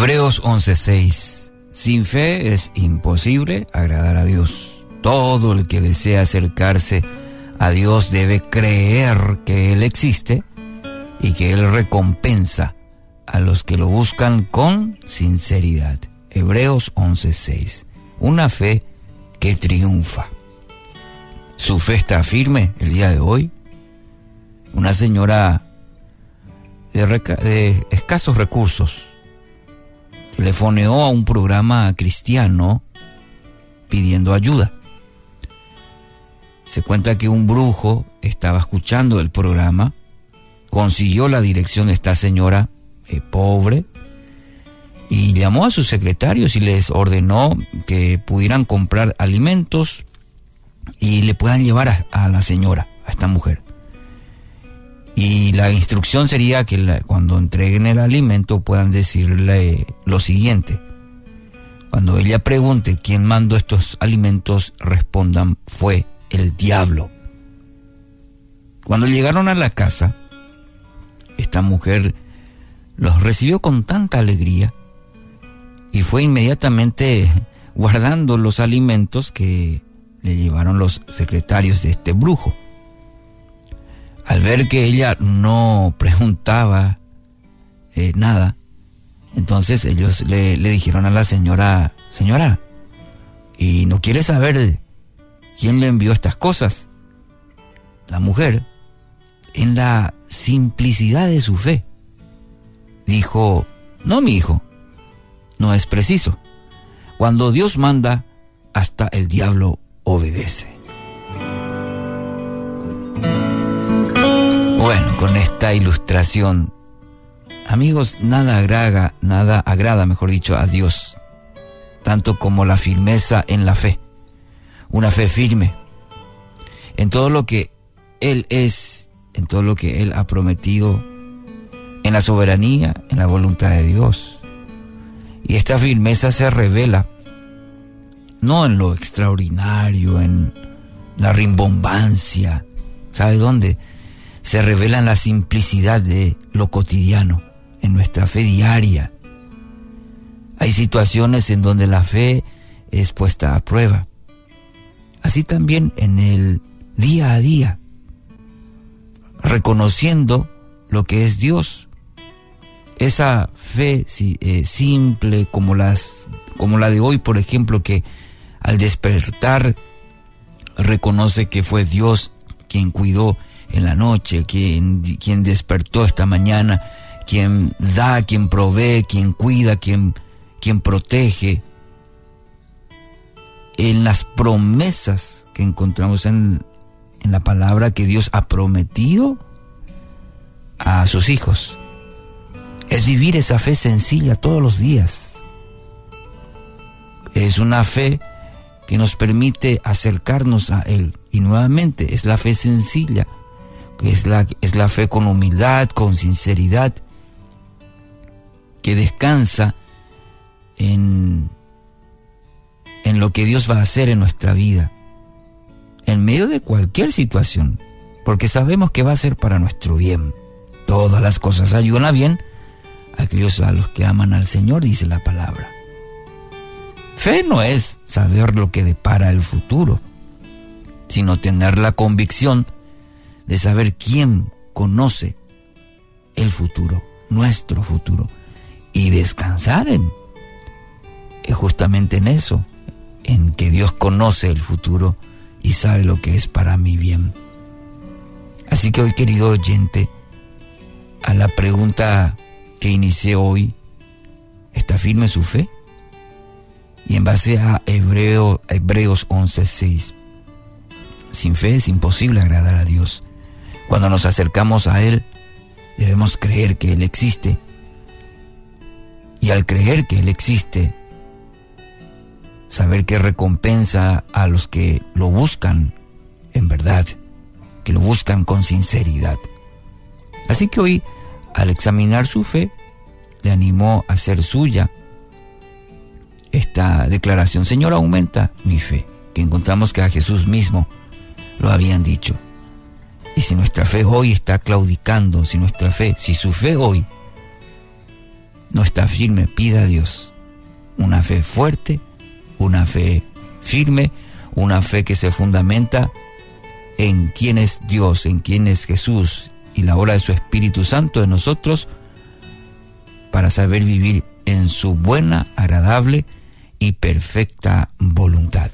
Hebreos 11:6. Sin fe es imposible agradar a Dios. Todo el que desea acercarse a Dios debe creer que Él existe y que Él recompensa a los que lo buscan con sinceridad. Hebreos 11:6. Una fe que triunfa. Su fe está firme el día de hoy. Una señora de, de escasos recursos telefoneó a un programa cristiano pidiendo ayuda. Se cuenta que un brujo estaba escuchando el programa, consiguió la dirección de esta señora eh, pobre y llamó a sus secretarios y les ordenó que pudieran comprar alimentos y le puedan llevar a, a la señora, a esta mujer. Y la instrucción sería que cuando entreguen el alimento puedan decirle lo siguiente. Cuando ella pregunte quién mandó estos alimentos, respondan fue el diablo. Cuando llegaron a la casa, esta mujer los recibió con tanta alegría y fue inmediatamente guardando los alimentos que le llevaron los secretarios de este brujo. Al ver que ella no preguntaba eh, nada, entonces ellos le, le, dijeron a la señora, señora, ¿y no quiere saber quién le envió estas cosas? La mujer, en la simplicidad de su fe, dijo, no, mi hijo, no es preciso. Cuando Dios manda, hasta el diablo obedece. Bueno, con esta ilustración, amigos, nada agrada, nada agrada, mejor dicho, a Dios, tanto como la firmeza en la fe, una fe firme en todo lo que Él es, en todo lo que Él ha prometido, en la soberanía, en la voluntad de Dios. Y esta firmeza se revela no en lo extraordinario, en la rimbombancia, ¿sabe dónde? Se revela en la simplicidad de lo cotidiano, en nuestra fe diaria. Hay situaciones en donde la fe es puesta a prueba. Así también en el día a día, reconociendo lo que es Dios. Esa fe eh, simple como, las, como la de hoy, por ejemplo, que al despertar reconoce que fue Dios quien cuidó en la noche, quien, despertó esta mañana, quien da, quien provee, quien cuida, quien, quien protege. En las promesas que encontramos en, en la palabra que Dios ha prometido a sus hijos. Es vivir esa fe sencilla todos los días. Es una fe que nos permite acercarnos a Él. Y nuevamente es la fe sencilla, es la, es la fe con humildad, con sinceridad, que descansa en, en lo que Dios va a hacer en nuestra vida, en medio de cualquier situación, porque sabemos que va a ser para nuestro bien. Todas las cosas ayudan a bien a aquellos a los que aman al Señor, dice la palabra. Fe no es saber lo que depara el futuro, sino tener la convicción de saber quién conoce el futuro, nuestro futuro, y descansar en, justamente en eso, en que Dios conoce el futuro y sabe lo que es para mi bien. Así que hoy, querido oyente, a la pregunta que inicié hoy, ¿está firme su fe? Y en base a Hebreo, Hebreos 11:6, sin fe es imposible agradar a Dios. Cuando nos acercamos a Él, debemos creer que Él existe. Y al creer que Él existe, saber que recompensa a los que lo buscan en verdad, que lo buscan con sinceridad. Así que hoy, al examinar su fe, le animó a ser suya esta declaración, Señor, aumenta mi fe, que encontramos que a Jesús mismo lo habían dicho. Y si nuestra fe hoy está claudicando, si nuestra fe, si su fe hoy no está firme, pida a Dios una fe fuerte, una fe firme, una fe que se fundamenta en quién es Dios, en quién es Jesús y la obra de su Espíritu Santo en nosotros para saber vivir en su buena, agradable y perfecta voluntad.